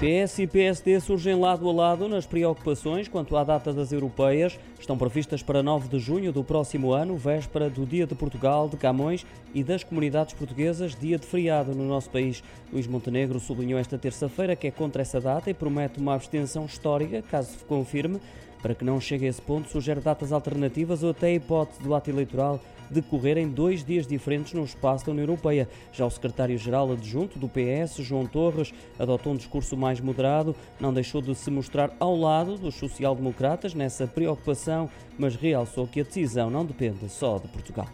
PS e PSD surgem lado a lado nas preocupações quanto à data das europeias. Estão previstas para 9 de junho do próximo ano, véspera do Dia de Portugal, de Camões e das comunidades portuguesas, dia de feriado no nosso país. Luís Montenegro sublinhou esta terça-feira que é contra essa data e promete uma abstenção histórica, caso se confirme. Para que não chegue a esse ponto, sugere datas alternativas ou até a hipótese do ato eleitoral decorrer em dois dias diferentes no espaço da União Europeia. Já o secretário-geral adjunto do PS, João Torres, adotou um discurso mais moderado, não deixou de se mostrar ao lado dos social-democratas nessa preocupação, mas realçou que a decisão não depende só de Portugal.